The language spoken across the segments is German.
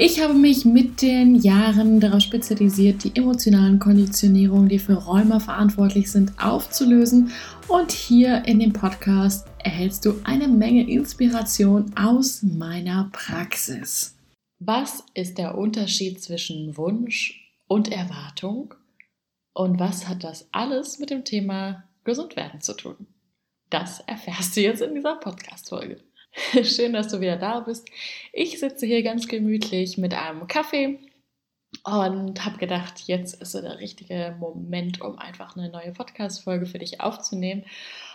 Ich habe mich mit den Jahren darauf spezialisiert, die emotionalen Konditionierungen, die für Rheuma verantwortlich sind, aufzulösen. Und hier in dem Podcast erhältst du eine Menge Inspiration aus meiner Praxis. Was ist der Unterschied zwischen Wunsch und Erwartung? Und was hat das alles mit dem Thema Gesundwerden zu tun? Das erfährst du jetzt in dieser Podcast-Folge. Schön, dass du wieder da bist. Ich sitze hier ganz gemütlich mit einem Kaffee und habe gedacht, jetzt ist so der richtige Moment, um einfach eine neue Podcast-Folge für dich aufzunehmen.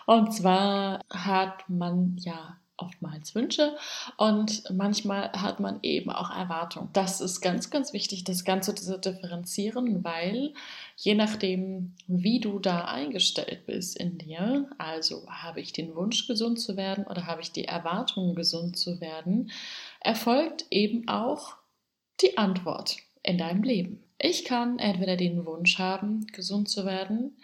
Und zwar hat man ja oftmals Wünsche und manchmal hat man eben auch Erwartungen. Das ist ganz, ganz wichtig, das Ganze zu differenzieren, weil je nachdem, wie du da eingestellt bist in dir, also habe ich den Wunsch, gesund zu werden oder habe ich die Erwartung, gesund zu werden, erfolgt eben auch die Antwort in deinem Leben. Ich kann entweder den Wunsch haben, gesund zu werden,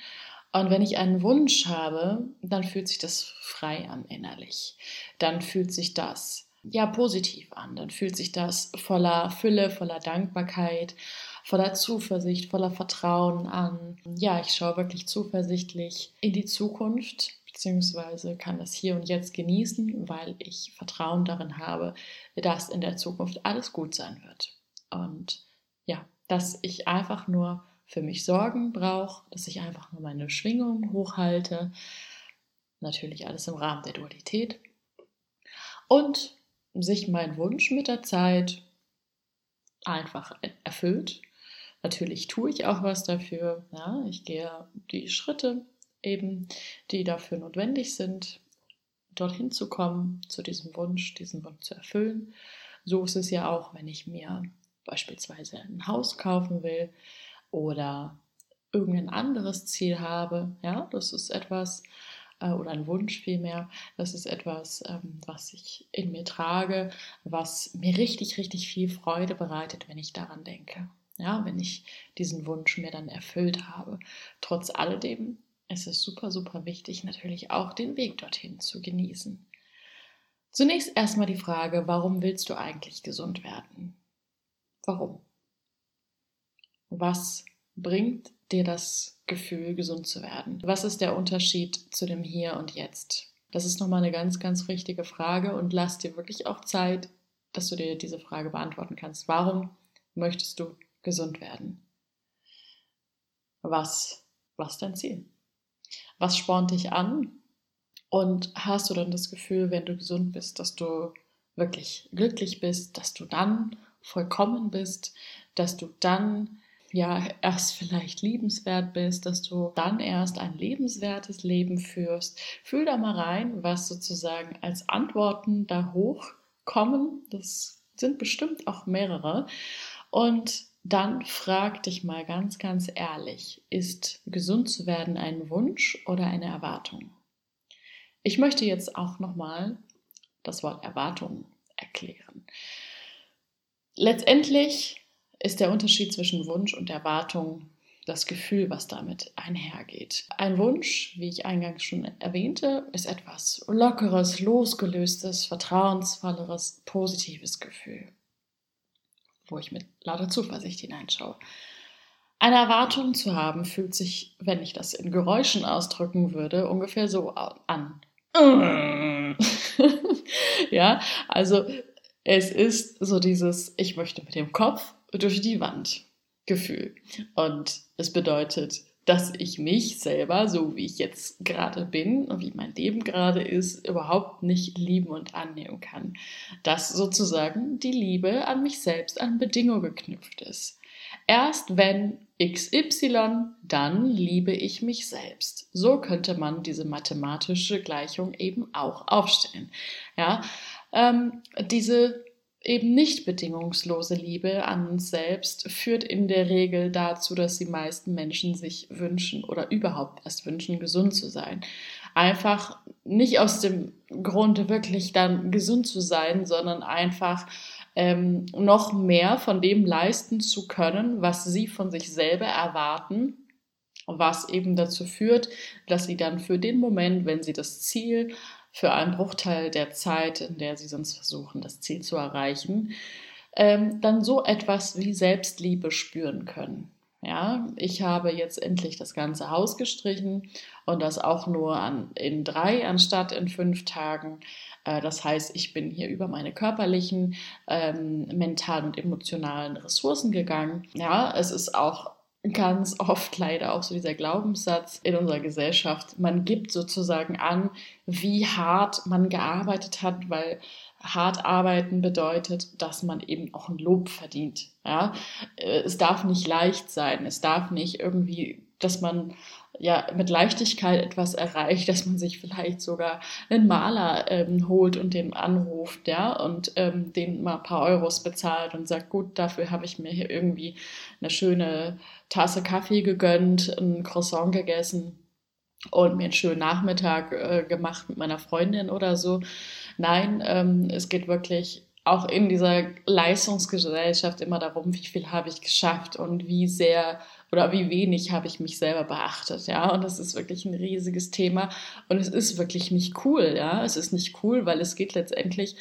und wenn ich einen Wunsch habe, dann fühlt sich das frei an innerlich. Dann fühlt sich das ja positiv an. Dann fühlt sich das voller Fülle, voller Dankbarkeit, voller Zuversicht, voller Vertrauen an. Ja, ich schaue wirklich zuversichtlich in die Zukunft beziehungsweise kann das hier und jetzt genießen, weil ich Vertrauen darin habe, dass in der Zukunft alles gut sein wird. Und ja, dass ich einfach nur für mich Sorgen brauche, dass ich einfach nur meine Schwingung hochhalte. Natürlich alles im Rahmen der Dualität. Und sich mein Wunsch mit der Zeit einfach erfüllt. Natürlich tue ich auch was dafür. Ja, ich gehe die Schritte eben, die dafür notwendig sind, dorthin zu kommen, zu diesem Wunsch, diesen Wunsch zu erfüllen. So ist es ja auch, wenn ich mir beispielsweise ein Haus kaufen will oder irgendein anderes Ziel habe, ja, das ist etwas, äh, oder ein Wunsch vielmehr, das ist etwas, ähm, was ich in mir trage, was mir richtig, richtig viel Freude bereitet, wenn ich daran denke. Ja, wenn ich diesen Wunsch mir dann erfüllt habe. Trotz alledem ist es super, super wichtig, natürlich auch den Weg dorthin zu genießen. Zunächst erstmal die Frage, warum willst du eigentlich gesund werden? Warum? Was bringt dir das Gefühl, gesund zu werden? Was ist der Unterschied zu dem Hier und Jetzt? Das ist nochmal eine ganz, ganz wichtige Frage und lass dir wirklich auch Zeit, dass du dir diese Frage beantworten kannst. Warum möchtest du gesund werden? Was, was dein Ziel? Was spornt dich an? Und hast du dann das Gefühl, wenn du gesund bist, dass du wirklich glücklich bist, dass du dann vollkommen bist, dass du dann ja erst vielleicht liebenswert bist, dass du dann erst ein lebenswertes Leben führst. Fühl da mal rein, was sozusagen als Antworten da hochkommen. Das sind bestimmt auch mehrere. Und dann frag dich mal ganz, ganz ehrlich, ist gesund zu werden ein Wunsch oder eine Erwartung? Ich möchte jetzt auch nochmal das Wort Erwartung erklären. Letztendlich ist der Unterschied zwischen Wunsch und Erwartung das Gefühl, was damit einhergeht. Ein Wunsch, wie ich eingangs schon erwähnte, ist etwas Lockeres, losgelöstes, vertrauensvolleres, positives Gefühl, wo ich mit lauter Zuversicht hineinschaue. Eine Erwartung zu haben, fühlt sich, wenn ich das in Geräuschen ausdrücken würde, ungefähr so an. ja, also es ist so dieses, ich möchte mit dem Kopf durch die Wand Gefühl. Und es bedeutet, dass ich mich selber, so wie ich jetzt gerade bin und wie mein Leben gerade ist, überhaupt nicht lieben und annehmen kann. Dass sozusagen die Liebe an mich selbst an Bedingungen geknüpft ist. Erst wenn XY, dann liebe ich mich selbst. So könnte man diese mathematische Gleichung eben auch aufstellen. Ja, ähm, diese eben nicht bedingungslose Liebe an uns selbst führt in der Regel dazu, dass die meisten Menschen sich wünschen oder überhaupt erst wünschen, gesund zu sein. Einfach nicht aus dem Grunde wirklich dann gesund zu sein, sondern einfach ähm, noch mehr von dem leisten zu können, was sie von sich selber erwarten, was eben dazu führt, dass sie dann für den Moment, wenn sie das Ziel für einen Bruchteil der Zeit, in der sie sonst versuchen, das Ziel zu erreichen, ähm, dann so etwas wie Selbstliebe spüren können. Ja, ich habe jetzt endlich das ganze Haus gestrichen und das auch nur an, in drei anstatt in fünf Tagen. Äh, das heißt, ich bin hier über meine körperlichen, ähm, mentalen und emotionalen Ressourcen gegangen. Ja, es ist auch ganz oft leider auch so dieser Glaubenssatz in unserer Gesellschaft. Man gibt sozusagen an, wie hart man gearbeitet hat, weil hart arbeiten bedeutet, dass man eben auch ein Lob verdient. Ja, äh, es darf nicht leicht sein. Es darf nicht irgendwie, dass man ja mit Leichtigkeit etwas erreicht, dass man sich vielleicht sogar einen Maler ähm, holt und den anruft, ja, und ähm, den mal ein paar Euros bezahlt und sagt, gut, dafür habe ich mir hier irgendwie eine schöne Tasse Kaffee gegönnt, ein Croissant gegessen und mir einen schönen Nachmittag äh, gemacht mit meiner Freundin oder so. Nein, ähm, es geht wirklich auch in dieser Leistungsgesellschaft immer darum, wie viel habe ich geschafft und wie sehr oder wie wenig habe ich mich selber beachtet, ja. Und das ist wirklich ein riesiges Thema und es ist wirklich nicht cool, ja. Es ist nicht cool, weil es geht letztendlich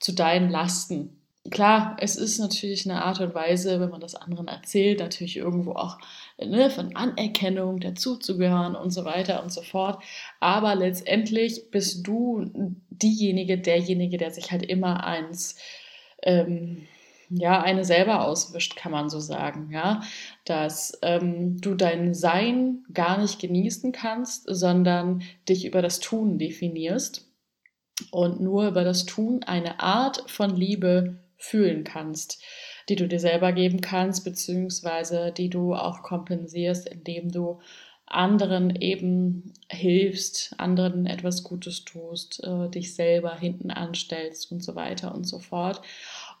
zu deinen Lasten. Klar, es ist natürlich eine Art und Weise, wenn man das anderen erzählt, natürlich irgendwo auch ne, von Anerkennung dazuzugehören und so weiter und so fort. Aber letztendlich bist du diejenige, derjenige, der sich halt immer eins ähm, ja, eine selber auswischt, kann man so sagen, ja, dass ähm, du dein Sein gar nicht genießen kannst, sondern dich über das Tun definierst und nur über das Tun eine Art von Liebe fühlen kannst, die du dir selber geben kannst, beziehungsweise die du auch kompensierst, indem du anderen eben hilfst, anderen etwas Gutes tust, äh, dich selber hinten anstellst und so weiter und so fort.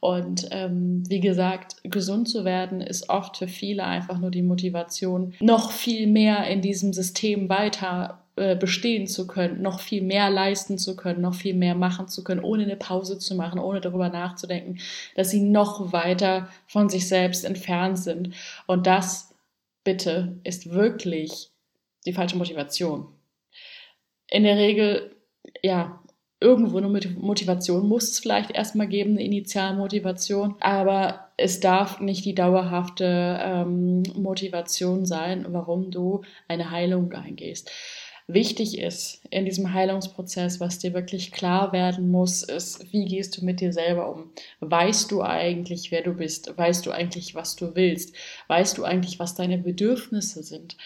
Und ähm, wie gesagt, gesund zu werden ist oft für viele einfach nur die Motivation, noch viel mehr in diesem System weiter äh, bestehen zu können, noch viel mehr leisten zu können, noch viel mehr machen zu können, ohne eine Pause zu machen, ohne darüber nachzudenken, dass sie noch weiter von sich selbst entfernt sind. Und das, bitte, ist wirklich die falsche Motivation. In der Regel, ja, irgendwo eine Motivation muss es vielleicht erstmal geben, eine Initialmotivation, aber es darf nicht die dauerhafte ähm, Motivation sein, warum du eine Heilung eingehst. Wichtig ist in diesem Heilungsprozess, was dir wirklich klar werden muss, ist, wie gehst du mit dir selber um? Weißt du eigentlich, wer du bist? Weißt du eigentlich, was du willst? Weißt du eigentlich, was deine Bedürfnisse sind?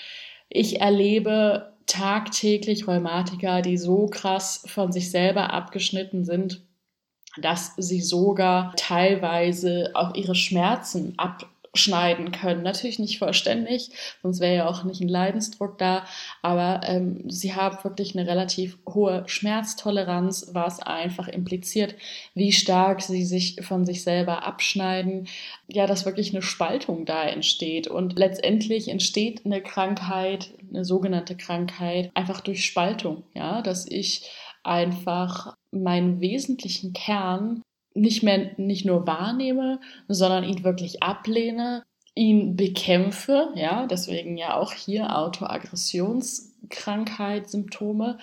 Ich erlebe tagtäglich Rheumatiker, die so krass von sich selber abgeschnitten sind, dass sie sogar teilweise auch ihre Schmerzen ab schneiden können. Natürlich nicht vollständig, sonst wäre ja auch nicht ein Leidensdruck da, aber ähm, sie haben wirklich eine relativ hohe Schmerztoleranz, was einfach impliziert, wie stark sie sich von sich selber abschneiden. Ja, dass wirklich eine Spaltung da entsteht und letztendlich entsteht eine Krankheit, eine sogenannte Krankheit, einfach durch Spaltung, ja, dass ich einfach meinen wesentlichen Kern nicht mehr nicht nur wahrnehme, sondern ihn wirklich ablehne, ihn bekämpfe, ja, deswegen ja auch hier Autoaggressionskrankheit, Symptome.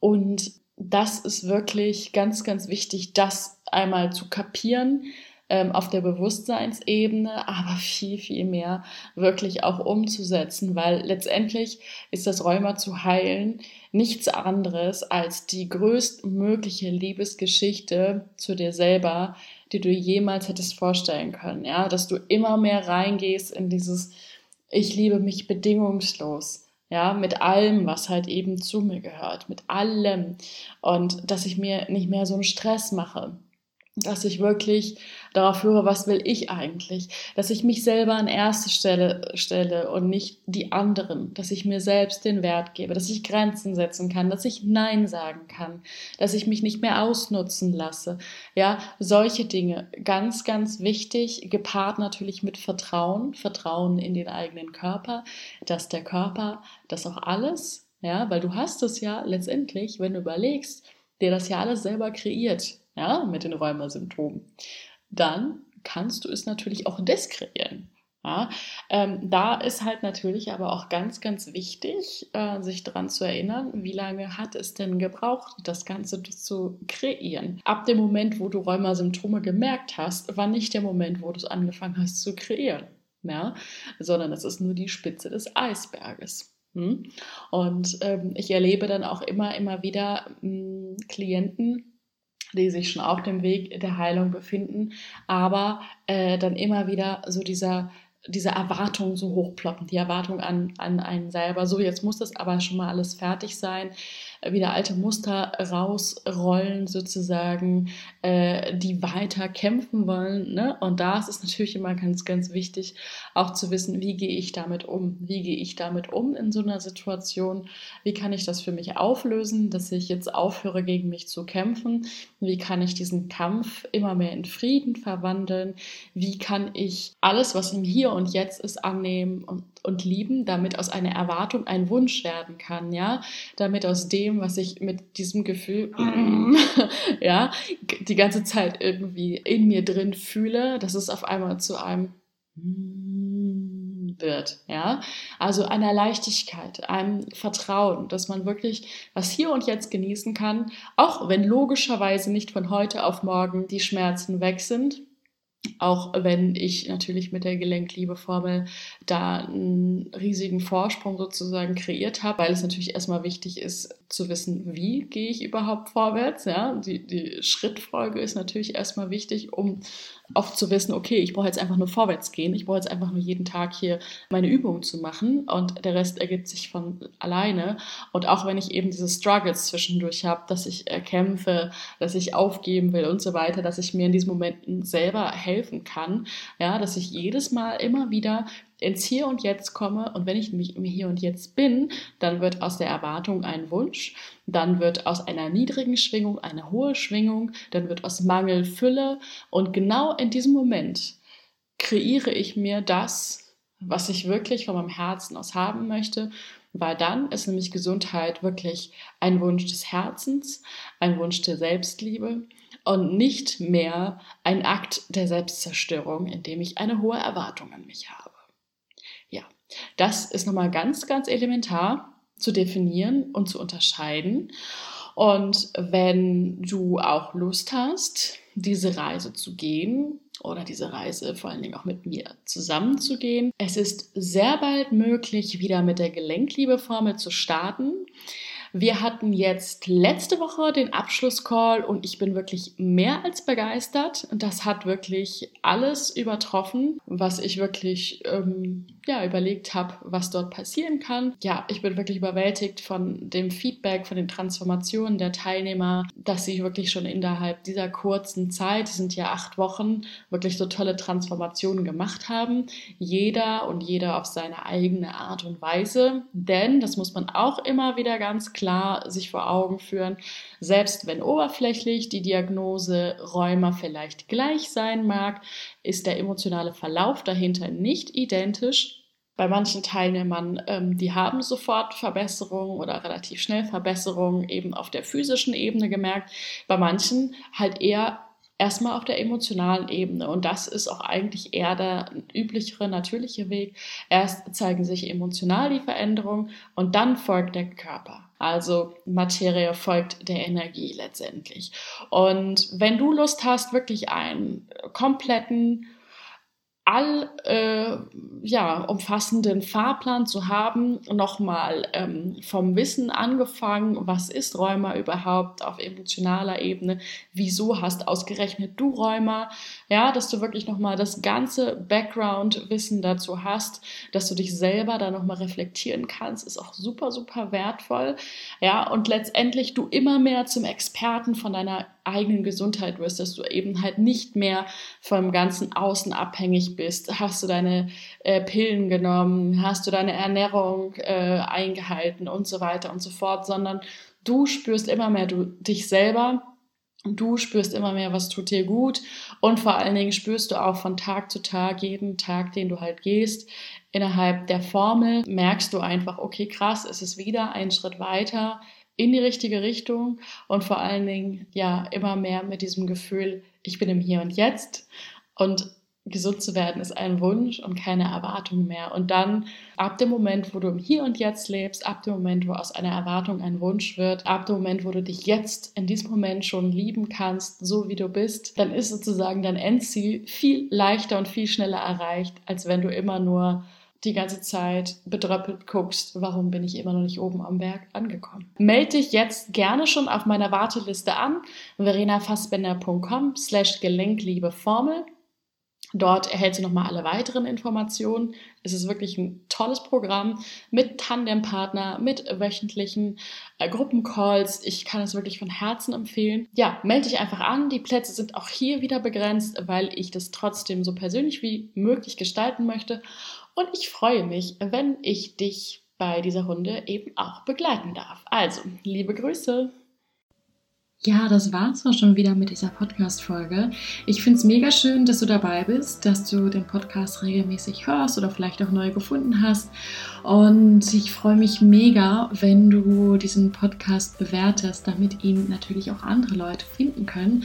Und das ist wirklich ganz, ganz wichtig, das einmal zu kapieren, ähm, auf der Bewusstseinsebene, aber viel, viel mehr wirklich auch umzusetzen, weil letztendlich ist das Rheuma zu heilen nichts anderes als die größtmögliche Liebesgeschichte zu dir selber, die du jemals hättest vorstellen können, ja, dass du immer mehr reingehst in dieses ich liebe mich bedingungslos ja, mit allem, was halt eben zu mir gehört, mit allem. Und dass ich mir nicht mehr so einen Stress mache, dass ich wirklich darauf höre, was will ich eigentlich, dass ich mich selber an erste Stelle stelle und nicht die anderen, dass ich mir selbst den Wert gebe, dass ich Grenzen setzen kann, dass ich Nein sagen kann, dass ich mich nicht mehr ausnutzen lasse. Ja, solche Dinge, ganz, ganz wichtig, gepaart natürlich mit Vertrauen, Vertrauen in den eigenen Körper, dass der Körper das auch alles, ja, weil du hast es ja letztendlich, wenn du überlegst, der das ja alles selber kreiert ja, mit den Rheumasymptomen, dann kannst du es natürlich auch deskreieren. Ja, ähm, da ist halt natürlich aber auch ganz, ganz wichtig, äh, sich daran zu erinnern, wie lange hat es denn gebraucht, das Ganze zu kreieren. Ab dem Moment, wo du Rheumasymptome gemerkt hast, war nicht der Moment, wo du es angefangen hast zu kreieren, ja? sondern es ist nur die Spitze des Eisberges. Hm? Und ähm, ich erlebe dann auch immer, immer wieder mh, hm, Klienten, die sich schon auf dem Weg der Heilung befinden, aber äh, dann immer wieder so dieser diese Erwartung so hochploppen, die Erwartung an, an einen selber. So, jetzt muss das aber schon mal alles fertig sein wieder alte Muster rausrollen, sozusagen, äh, die weiter kämpfen wollen. Ne? Und da ist es natürlich immer ganz, ganz wichtig, auch zu wissen, wie gehe ich damit um? Wie gehe ich damit um in so einer Situation? Wie kann ich das für mich auflösen, dass ich jetzt aufhöre, gegen mich zu kämpfen? Wie kann ich diesen Kampf immer mehr in Frieden verwandeln? Wie kann ich alles, was im Hier und Jetzt ist, annehmen und, und lieben, damit aus einer Erwartung ein Wunsch werden kann, ja? Damit aus dem was ich mit diesem Gefühl, ja, die ganze Zeit irgendwie in mir drin fühle, dass es auf einmal zu einem wird, ja. Also einer Leichtigkeit, einem Vertrauen, dass man wirklich was hier und jetzt genießen kann, auch wenn logischerweise nicht von heute auf morgen die Schmerzen weg sind, auch wenn ich natürlich mit der Gelenkliebeformel da einen riesigen Vorsprung sozusagen kreiert habe, weil es natürlich erstmal wichtig ist zu wissen, wie gehe ich überhaupt vorwärts. Ja? Die, die Schrittfolge ist natürlich erstmal wichtig, um auch zu wissen, okay, ich brauche jetzt einfach nur vorwärts gehen, ich brauche jetzt einfach nur jeden Tag hier meine Übungen zu machen und der Rest ergibt sich von alleine. Und auch wenn ich eben diese Struggles zwischendurch habe, dass ich kämpfe, dass ich aufgeben will und so weiter, dass ich mir in diesen Momenten selber helfen kann, ja, dass ich jedes Mal immer wieder ins Hier und Jetzt komme und wenn ich nämlich im Hier und Jetzt bin, dann wird aus der Erwartung ein Wunsch, dann wird aus einer niedrigen Schwingung eine hohe Schwingung, dann wird aus Mangel Fülle und genau in diesem Moment kreiere ich mir das, was ich wirklich von meinem Herzen aus haben möchte, weil dann ist nämlich Gesundheit wirklich ein Wunsch des Herzens, ein Wunsch der Selbstliebe und nicht mehr ein Akt der Selbstzerstörung, in dem ich eine hohe Erwartung an mich habe. Das ist nochmal ganz, ganz elementar zu definieren und zu unterscheiden. Und wenn du auch Lust hast, diese Reise zu gehen oder diese Reise vor allen Dingen auch mit mir zusammenzugehen, es ist sehr bald möglich, wieder mit der Gelenkliebeformel zu starten. Wir hatten jetzt letzte Woche den Abschlusscall und ich bin wirklich mehr als begeistert. Das hat wirklich alles übertroffen, was ich wirklich ähm, ja, überlegt habe, was dort passieren kann. Ja, ich bin wirklich überwältigt von dem Feedback, von den Transformationen der Teilnehmer, dass sie wirklich schon innerhalb dieser kurzen Zeit, die sind ja acht Wochen, wirklich so tolle Transformationen gemacht haben. Jeder und jeder auf seine eigene Art und Weise. Denn, das muss man auch immer wieder ganz klar sich vor Augen führen, selbst wenn oberflächlich die Diagnose Rheuma vielleicht gleich sein mag, ist der emotionale Verlauf dahinter nicht identisch bei manchen Teilnehmern, ähm, die haben sofort Verbesserungen oder relativ schnell Verbesserungen eben auf der physischen Ebene gemerkt. Bei manchen halt eher erstmal auf der emotionalen Ebene. Und das ist auch eigentlich eher der üblichere, natürliche Weg. Erst zeigen sich emotional die Veränderungen und dann folgt der Körper. Also Materie folgt der Energie letztendlich. Und wenn du Lust hast, wirklich einen kompletten all äh, ja, umfassenden Fahrplan zu haben, nochmal ähm, vom Wissen angefangen, was ist Rheuma überhaupt auf emotionaler Ebene, wieso hast ausgerechnet du Rheuma, ja, dass du wirklich nochmal das ganze Background-Wissen dazu hast, dass du dich selber da nochmal reflektieren kannst, ist auch super, super wertvoll, ja, und letztendlich du immer mehr zum Experten von deiner eigenen Gesundheit wirst, dass du eben halt nicht mehr vom ganzen Außen abhängig bist. Hast du deine äh, Pillen genommen, hast du deine Ernährung äh, eingehalten und so weiter und so fort, sondern du spürst immer mehr du, dich selber. Du spürst immer mehr, was tut dir gut und vor allen Dingen spürst du auch von Tag zu Tag, jeden Tag, den du halt gehst, innerhalb der Formel merkst du einfach, okay, krass, es ist wieder ein Schritt weiter in die richtige Richtung und vor allen Dingen ja immer mehr mit diesem Gefühl, ich bin im Hier und Jetzt und gesund zu werden ist ein Wunsch und keine Erwartung mehr. Und dann ab dem Moment, wo du im Hier und Jetzt lebst, ab dem Moment, wo aus einer Erwartung ein Wunsch wird, ab dem Moment, wo du dich jetzt in diesem Moment schon lieben kannst, so wie du bist, dann ist sozusagen dein Endziel viel leichter und viel schneller erreicht, als wenn du immer nur die ganze Zeit bedröppelt guckst, warum bin ich immer noch nicht oben am Berg angekommen. Melde dich jetzt gerne schon auf meiner Warteliste an, verenafassbender.com slash Gelenkliebeformel. Dort erhältst du nochmal alle weiteren Informationen. Es ist wirklich ein tolles Programm mit Tandempartner, mit wöchentlichen äh, Gruppencalls. Ich kann es wirklich von Herzen empfehlen. Ja, melde dich einfach an. Die Plätze sind auch hier wieder begrenzt, weil ich das trotzdem so persönlich wie möglich gestalten möchte. Und ich freue mich, wenn ich dich bei dieser Runde eben auch begleiten darf. Also, liebe Grüße. Ja, das war's auch schon wieder mit dieser Podcast-Folge. Ich finde es mega schön, dass du dabei bist, dass du den Podcast regelmäßig hörst oder vielleicht auch neu gefunden hast. Und ich freue mich mega, wenn du diesen Podcast bewertest, damit ihn natürlich auch andere Leute finden können.